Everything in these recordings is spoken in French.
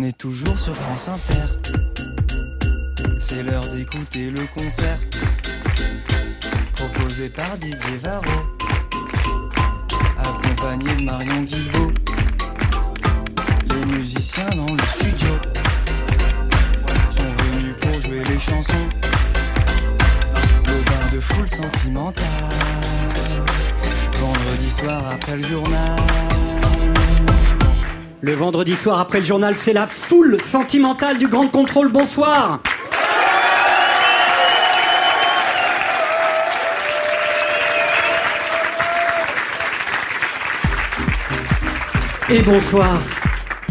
On est toujours sur France Inter. C'est l'heure d'écouter le concert proposé par Didier Varro, accompagné de Marion Guilbault. Les musiciens dans le studio sont venus pour jouer les chansons. Le bain de foule sentimentale. Vendredi soir après le journal. Le vendredi soir après le journal, c'est la foule sentimentale du Grand Contrôle. Bonsoir. Et bonsoir,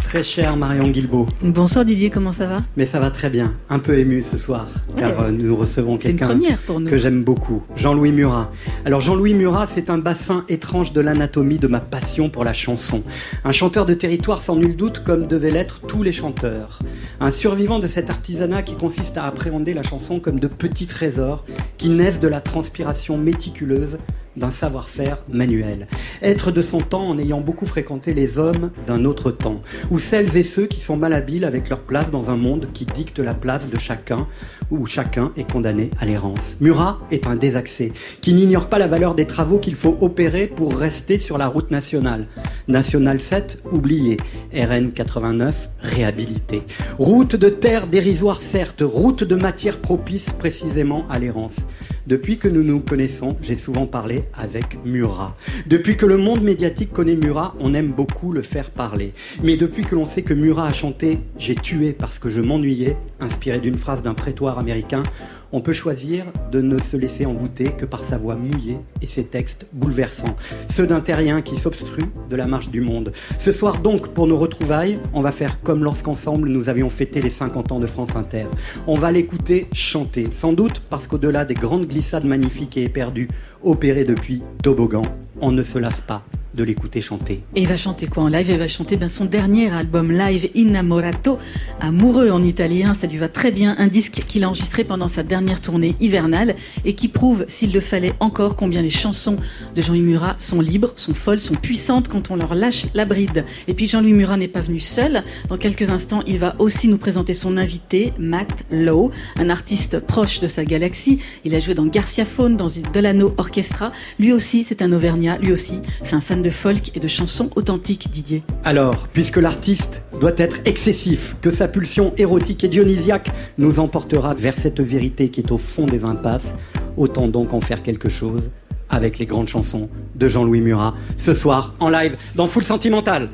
très cher Marion Guilbault. Bonsoir Didier, comment ça va? Mais ça va très bien, un peu ému ce soir, car Ouais. euh, nous recevons quelqu'un que j'aime beaucoup, Jean-Louis Murat. Alors Jean-Louis Murat, c'est un bassin étrange de l'anatomie de ma passion pour la chanson. Un chanteur de territoire sans nul doute comme devaient l'être tous les chanteurs. Un survivant de cet artisanat qui consiste à appréhender la chanson comme de petits trésors qui naissent de la transpiration méticuleuse d'un savoir-faire manuel. Être de son temps en ayant beaucoup fréquenté les hommes d'un autre temps, ou celles et ceux qui sont malhabiles avec leur place dans un monde qui dicte la place de chacun, où chacun est condamné à l'errance. Murat est un désaxé, qui n'ignore pas la valeur des travaux qu'il faut opérer pour rester sur la route nationale. National 7, oublié. RN 89, réhabilité. Route de terre dérisoire certes, route de matière propice précisément à l'errance. Depuis que nous nous connaissons, j'ai souvent parlé avec Murat. Depuis que le monde médiatique connaît Murat, on aime beaucoup le faire parler. Mais depuis que l'on sait que Murat a chanté J'ai tué parce que je m'ennuyais, inspiré d'une phrase d'un prétoire américain, on peut choisir de ne se laisser envoûter que par sa voix mouillée et ses textes bouleversants, ceux d'un terrien qui s'obstrue de la marche du monde. Ce soir donc, pour nos retrouvailles, on va faire comme lorsqu'ensemble nous avions fêté les 50 ans de France Inter. On va l'écouter chanter, sans doute parce qu'au-delà des grandes glissades magnifiques et éperdues opérées depuis Toboggan, on ne se lasse pas de l'écouter chanter. Et il va chanter quoi en live? Il va chanter son dernier album live Innamorato, amoureux en italien, ça lui va très bien, un disque qu'il a enregistré pendant sa dernière tournée hivernale et qui prouve, s'il le fallait encore, combien les chansons de Jean-Louis Murat sont libres, sont folles, sont puissantes quand on leur lâche la bride. Et puis Jean-Louis Murat n'est pas venu seul, dans quelques instants il va aussi nous présenter son invité, Matt Lowe, un artiste proche de sa galaxie, il a joué dans Garcia Faune, dans Delano Orchestra, lui aussi c'est un Auvergnat, lui aussi c'est un fan de folk et de chansons authentiques Didier. Alors, puisque l'artiste doit être excessif, que sa pulsion érotique et dionysiaque nous emportera vers cette vérité qui est au fond des impasses, autant donc en faire quelque chose avec les grandes chansons de Jean-Louis Murat, ce soir en live dans Full Sentimental.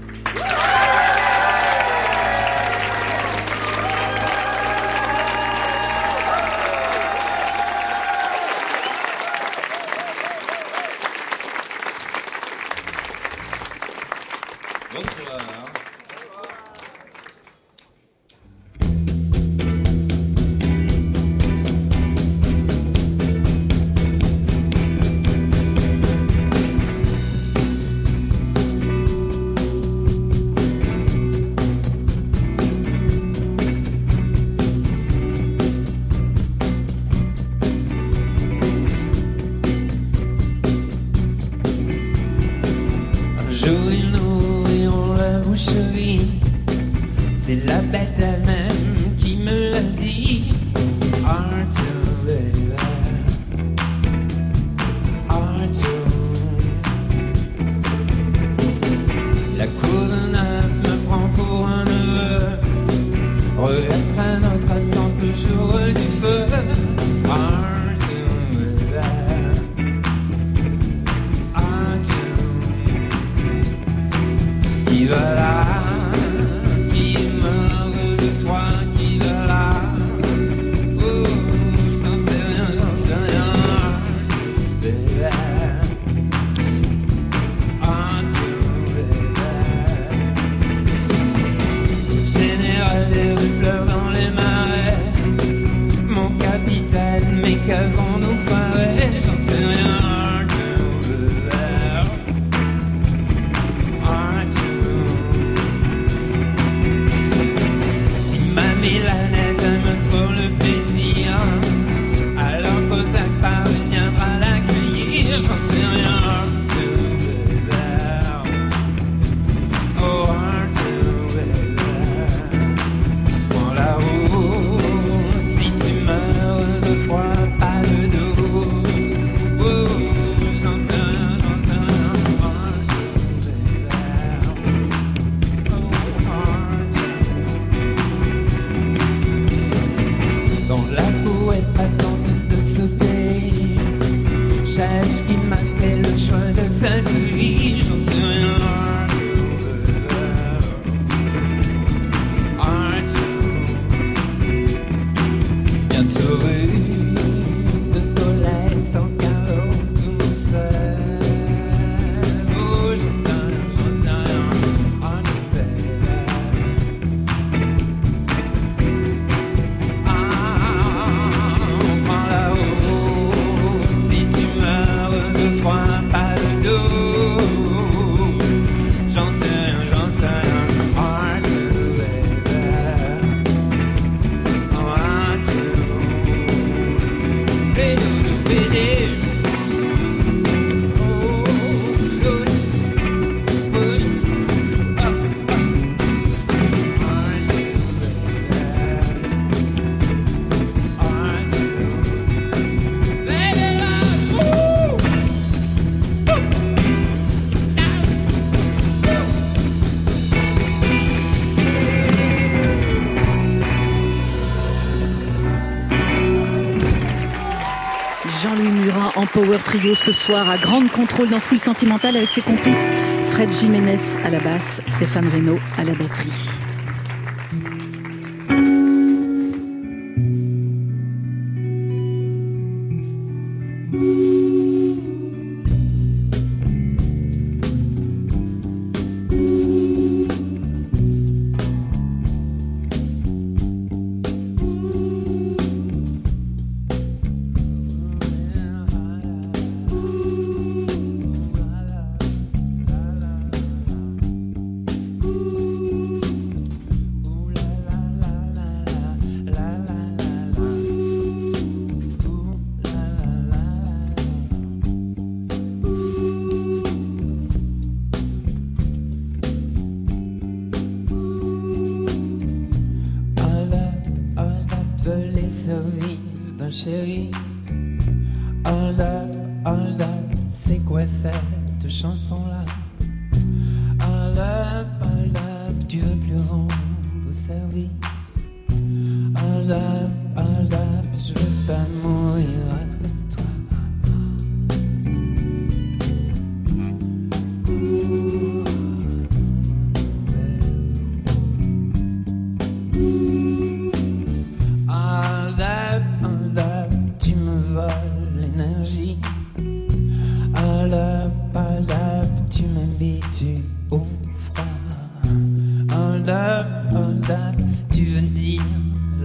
Qui va ce soir à Grande Contrôle dans Full Sentimental avec ses complices Fred Jiménez à la basse, Stéphane Reynaud à la batterie.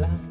black.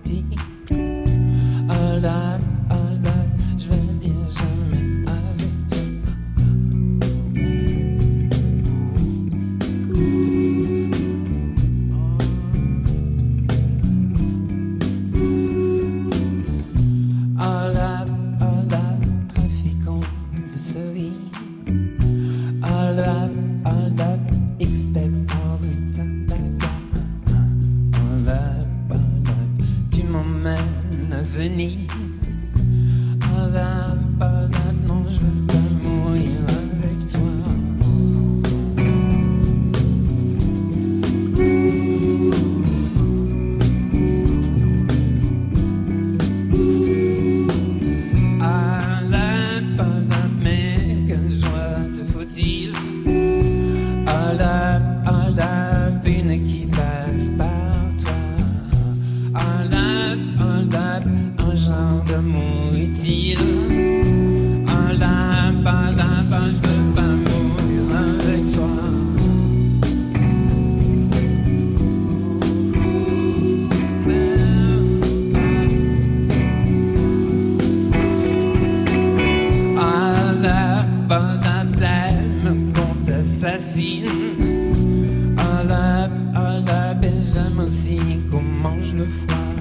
m'assassine. Ah là, ah là, Benjamin aussi, comment je le foire.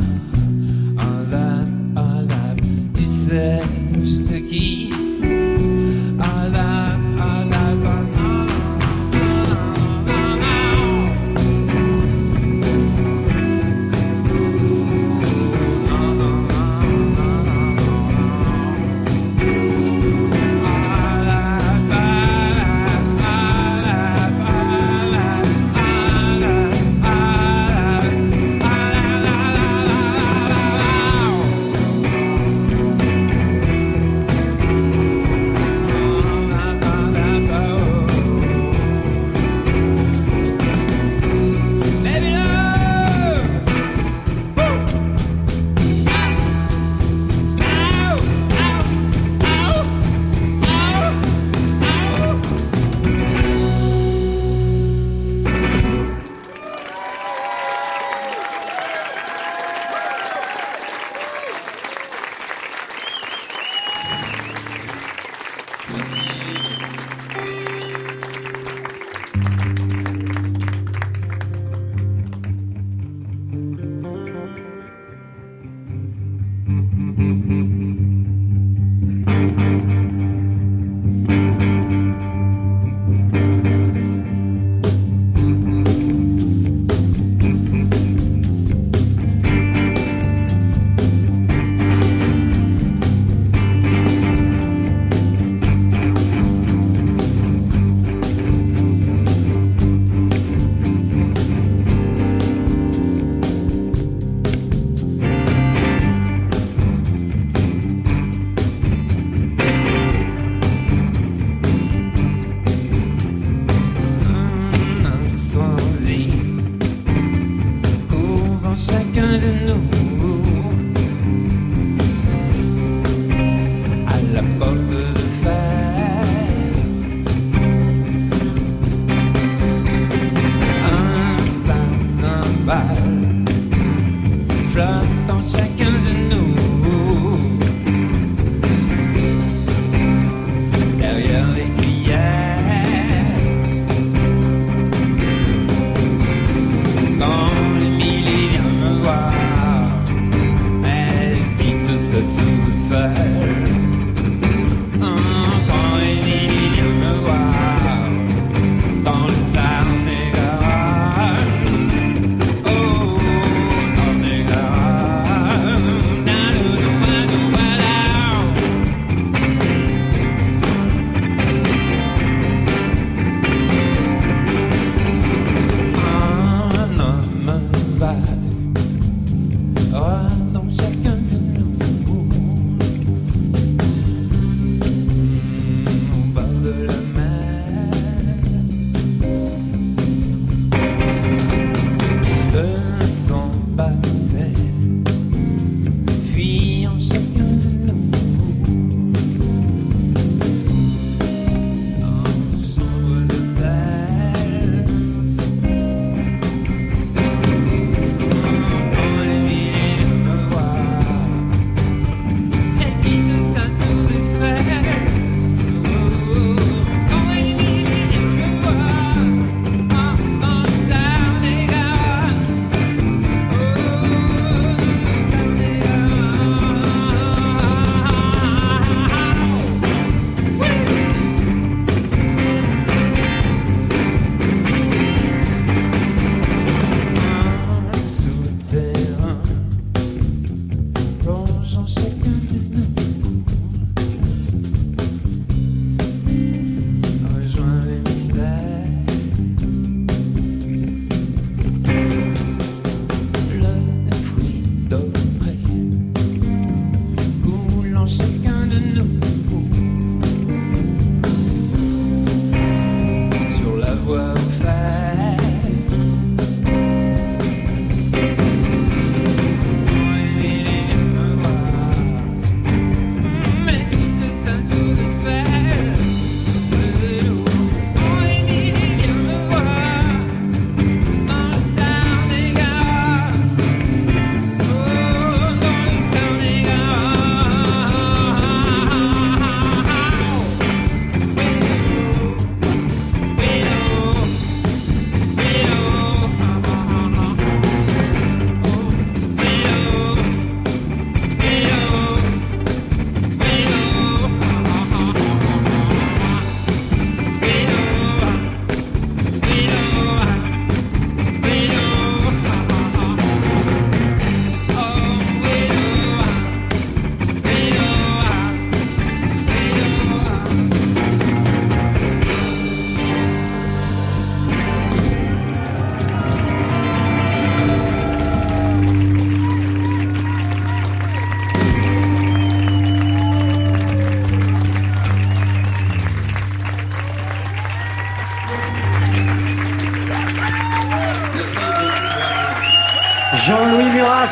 changer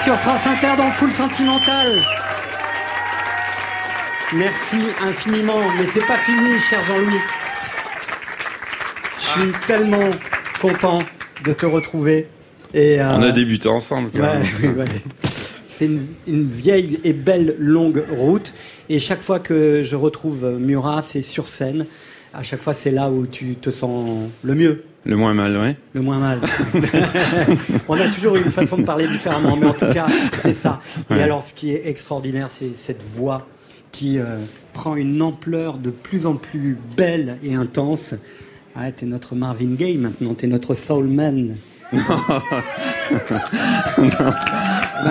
sur France Inter dans Full Sentimental. Merci infiniment, mais c'est pas fini, cher Jean-Louis. Je suis tellement content de te retrouver. Et, euh, On a débuté ensemble. Quoi. Ouais, ouais. C'est une, une vieille et belle longue route. Et chaque fois que je retrouve Murat, c'est sur scène. À chaque fois, c'est là où tu te sens le mieux. Le moins mal, ouais. Le moins mal. On a toujours une façon de parler différemment, mais en tout cas, c'est ça. Et alors, ce qui est extraordinaire, c'est cette voix qui euh, prend une ampleur de plus en plus belle et intense. Ah, t'es notre Marvin Gaye maintenant, t'es notre soul man. bah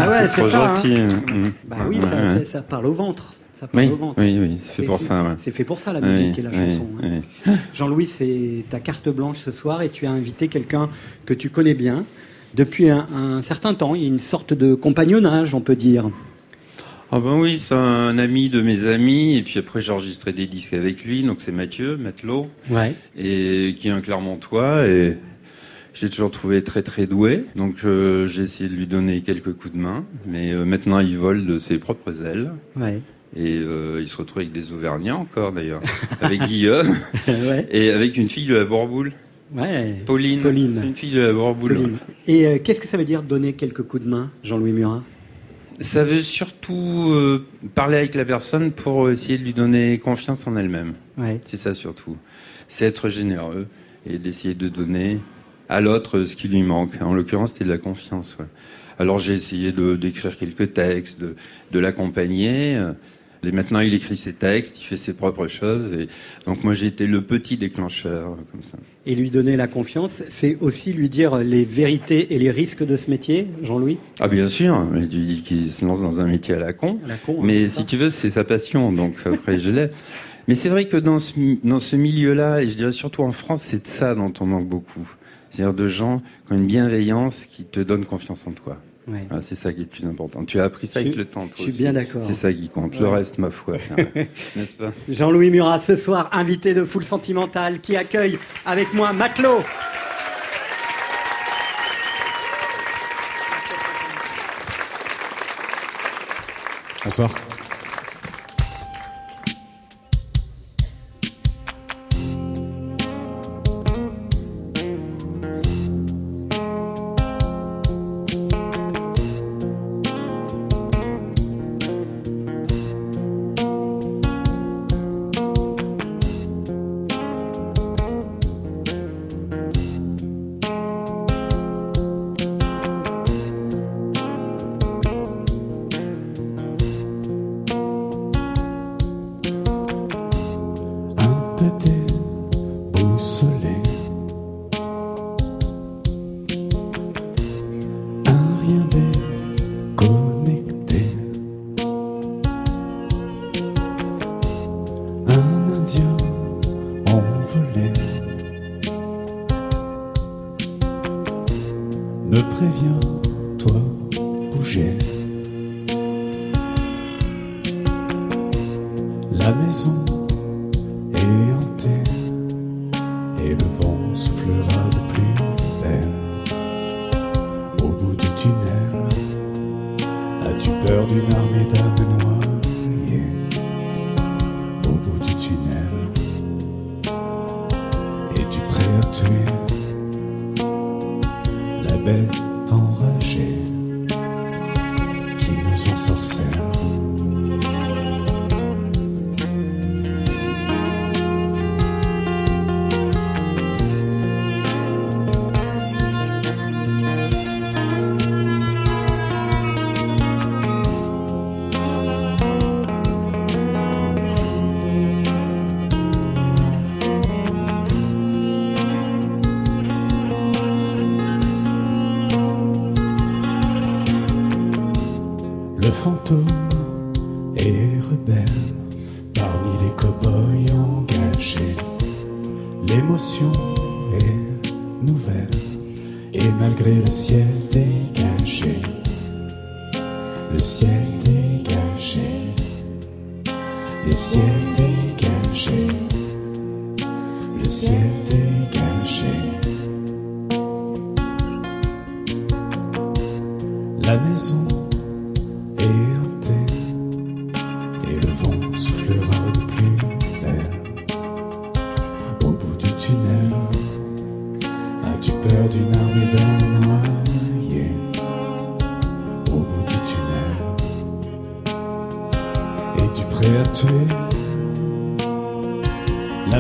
ouais, c'est trop ça. hein. gentil. hein. Bah oui, Ouais, ça, ouais. ça- ça parle au ventre. Ça parle Oui, au ventre. oui, oui, c'est fait pour ça. ouais. C'est fait pour ça la Oui, musique et la chanson. hein. oui. Jean-Louis, c'est ta carte blanche ce soir et tu as invité quelqu'un que tu connais bien depuis un, un certain temps. Il y a une sorte de compagnonnage, on peut dire. Ah ben oui, c'est un ami de mes amis, et puis après j'ai enregistré des disques avec lui, donc c'est Mathieu, Matelot, Ouais. et qui est un Clermontois, et J'ai toujours trouvé très très doué, donc euh, j'ai essayé de lui donner quelques coups de main, mais euh, maintenant il vole de ses propres ailes. Ouais. Et euh, il se retrouve avec des Auvergnats encore d'ailleurs, avec Guillaume ouais. et avec une fille de la Bourboule, Ouais. Pauline. Pauline. C'est une fille de la Bourboule. Pauline. Et euh, qu'est-ce que ça veut dire donner quelques coups de main, Jean-Louis Murat? Ça veut surtout euh, parler avec la personne pour essayer de lui donner confiance en elle-même. Ouais. C'est ça surtout. C'est être généreux et d'essayer de donner à l'autre ce qui lui manque. En l'occurrence, c'était de la confiance. ouais. Alors j'ai essayé de d'écrire quelques textes, de, de l'accompagner. Et maintenant, il écrit ses textes, il fait ses propres choses. Et donc moi, j'ai été le petit déclencheur, euh, comme ça. Et lui donner la confiance, c'est aussi lui dire les vérités et les risques de ce métier, Jean-Louis? Ah bien sûr, mais tu dis qu'il se lance dans un métier à la con. À la con, hein, Mais si ça. tu veux, c'est sa passion, donc après je l'ai. Mais c'est vrai que dans ce, dans ce milieu-là, et je dirais surtout en France, c'est de ça dont on manque beaucoup. C'est-à-dire de gens qui ont une bienveillance qui te donne confiance en toi. Ouais. Voilà, c'est ça qui est le plus important. Tu as appris ça Je avec le temps, toi je suis aussi. bien d'accord. C'est ça qui compte. Le reste, ma foi, n'est-ce pas? Jean-Louis Murat, ce soir, invité de Foule Sentimentale, qui accueille avec moi Matelot. Bonsoir. Bête enragée qui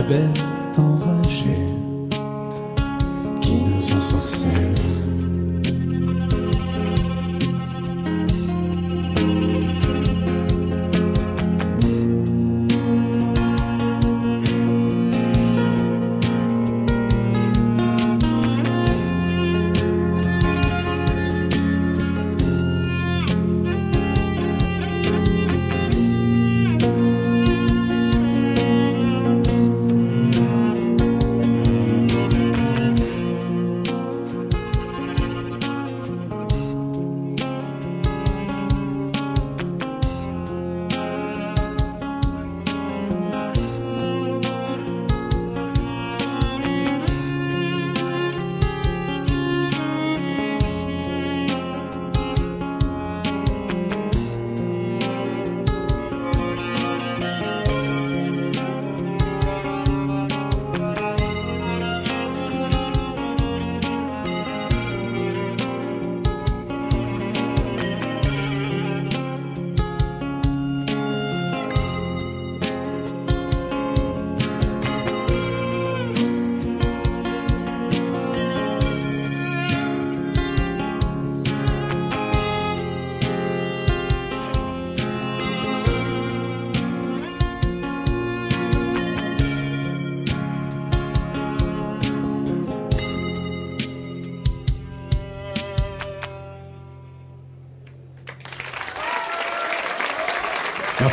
bête enragée qui nous ensorcelle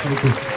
Merci beaucoup.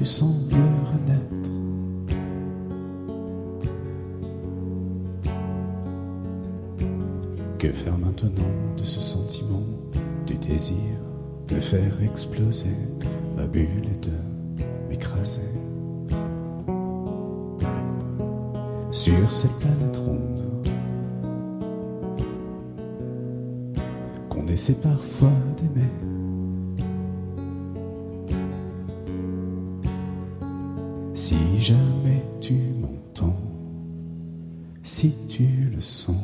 Tu sembles renaître. Que faire maintenant de ce sentiment, du désir de faire exploser ma bulle et de m'écraser? Sur cette planète ronde qu'on essaie parfois Si jamais tu m'entends, si tu le sens,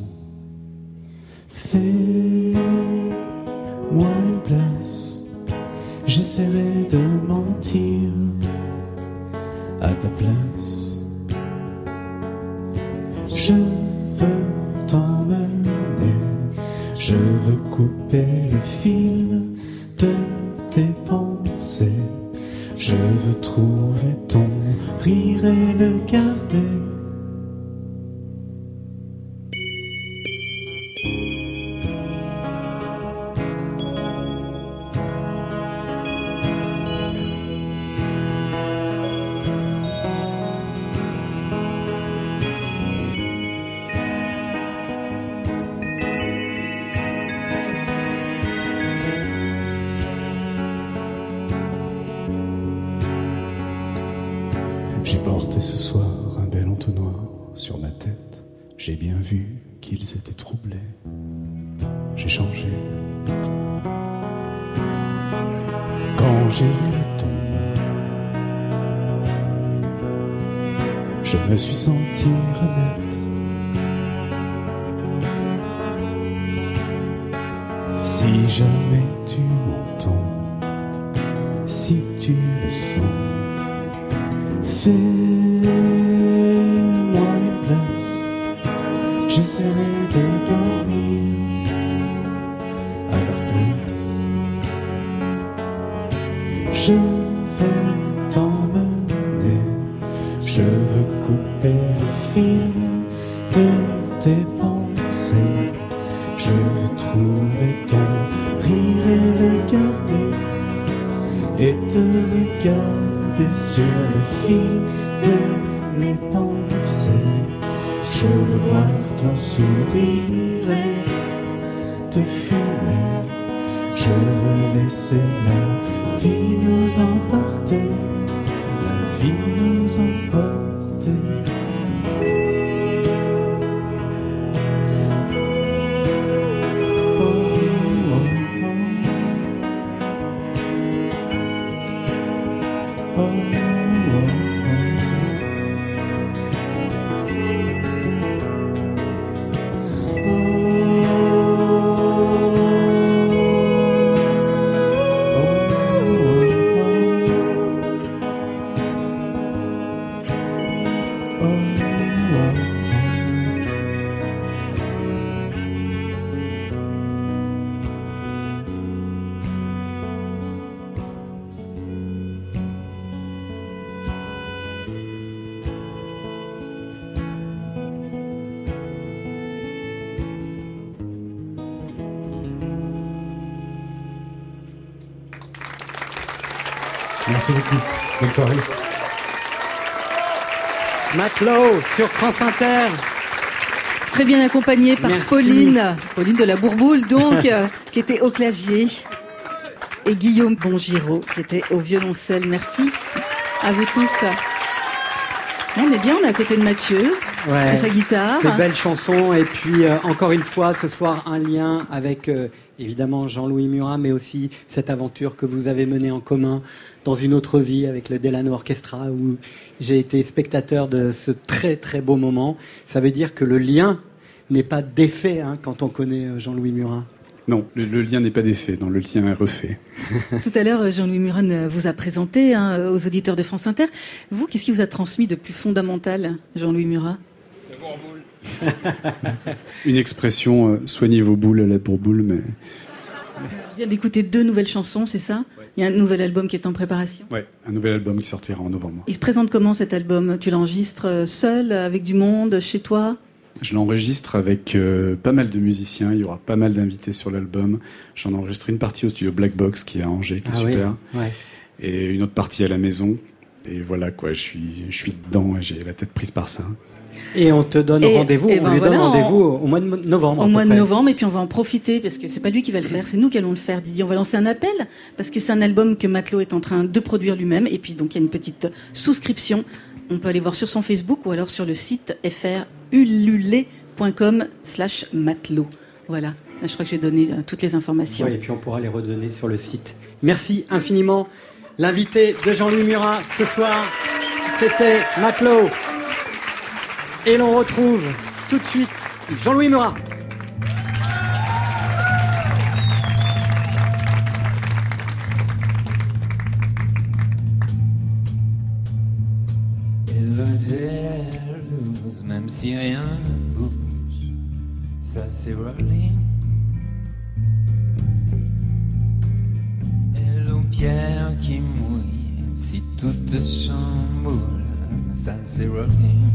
fais-moi une place. J'essaierai de mentir à ta place. Je veux t'emmener, je veux couper le fil de tes pensées. Je veux trouver ton rire et le garder. Si jamais tu m'entends, si tu le sens, Fais-moi une place, j'essaierai de dormir Merci beaucoup. Bonne soirée. Maclo sur France Inter. Très bien accompagné par Merci. Pauline, Pauline de la Bourboule donc, euh, qui était au clavier, et Guillaume Bongiro, qui était au violoncelle. Merci à vous tous. On est bien, on est à côté de Mathieu, Ouais. et sa guitare. Ces belles chansons et puis euh, encore une fois ce soir un lien avec euh, évidemment Jean-Louis Murat mais aussi cette aventure que vous avez menée en commun dans une autre vie avec le Delano Orchestra où j'ai été spectateur de ce très très beau moment. Ça veut dire que le lien n'est pas défait hein, quand on connaît euh, Jean-Louis Murat. Non, le, le lien n'est pas défait, non, le lien est refait. Tout à l'heure, Jean-Louis Murat vous a présenté hein, aux auditeurs de France Inter. Vous, qu'est-ce qui vous a transmis de plus fondamental, Jean-Louis Murat? Une expression, euh, soignez vos boules à la bourboule, mais Je viens d'écouter deux nouvelles chansons, c'est ça Il y a un nouvel album qui est en préparation. ouais, un nouvel album qui sortira en novembre. Il se présente comment cet album Tu l'enregistres euh, seul, avec du monde, chez toi? Je l'enregistre avec euh, pas mal de musiciens, il y aura pas mal d'invités sur l'album. J'en enregistre une partie au studio Black Box qui est à Angers, qui est super, oui. Ouais. et une autre partie à la maison. Et voilà quoi, je suis, je suis dedans et j'ai la tête prise par ça. Et on te donne rendez-vous, on ben lui voilà, donne on- rendez-vous au mois de novembre. Au mois de près. novembre, et puis on va en profiter, parce que c'est pas lui qui va le faire, c'est nous qui allons le faire, Didier. On va lancer un appel, parce que c'est un album que Matelot est en train de produire lui-même, et puis donc il y a une petite souscription. On peut aller voir sur son Facebook ou alors sur le site frululé.com slash matelot. Voilà. Là, je crois que j'ai donné euh, toutes les informations. Ouais, et puis on pourra les redonner sur le site. Merci infiniment. L'invité de Jean-Louis Murat ce soir, c'était Maclo. Et l'on retrouve tout de suite Jean-Louis Murat. Même si rien ne bouge, ça c'est rolling. Et l'eau pierre qui mouille, si tout chamboule, ça c'est rolling.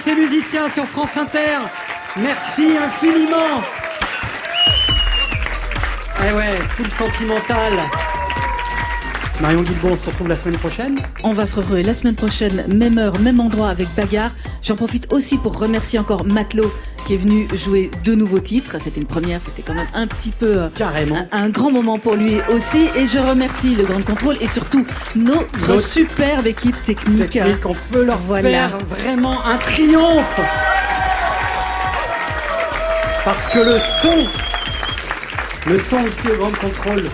Ses musiciens sur France Inter. Merci infiniment. Eh ouais, full sentimental. Marion Guilbon, on se retrouve la semaine prochaine. On va se retrouver la semaine prochaine, même heure, même endroit avec Bagarre. J'en profite aussi pour remercier encore Matelot qui est venu jouer deux nouveaux titres. C'était une première, c'était quand même un petit peu euh, Carrément. un, un grand moment pour lui aussi. Et je remercie le Grand Contrôle et surtout notre Notre superbe équipe technique. Technique, on peut leur Voilà. faire vraiment un triomphe. Parce que le son, le son aussi au grand contrôle,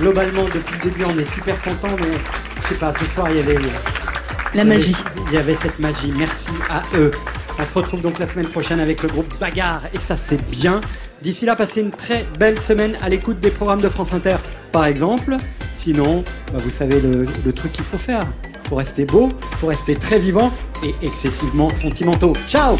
globalement depuis le début on est super content, mais je sais pas, ce soir il y avait La magie. Il y avait cette magie. Merci à eux. On se retrouve donc la semaine prochaine avec le groupe Bagarre et ça c'est bien. D'ici là, passez une très belle semaine à l'écoute des programmes de France Inter, par exemple. Sinon, bah, vous savez le, le truc qu'il faut faire. Il faut rester beau, il faut rester très vivant et excessivement sentimentaux. Ciao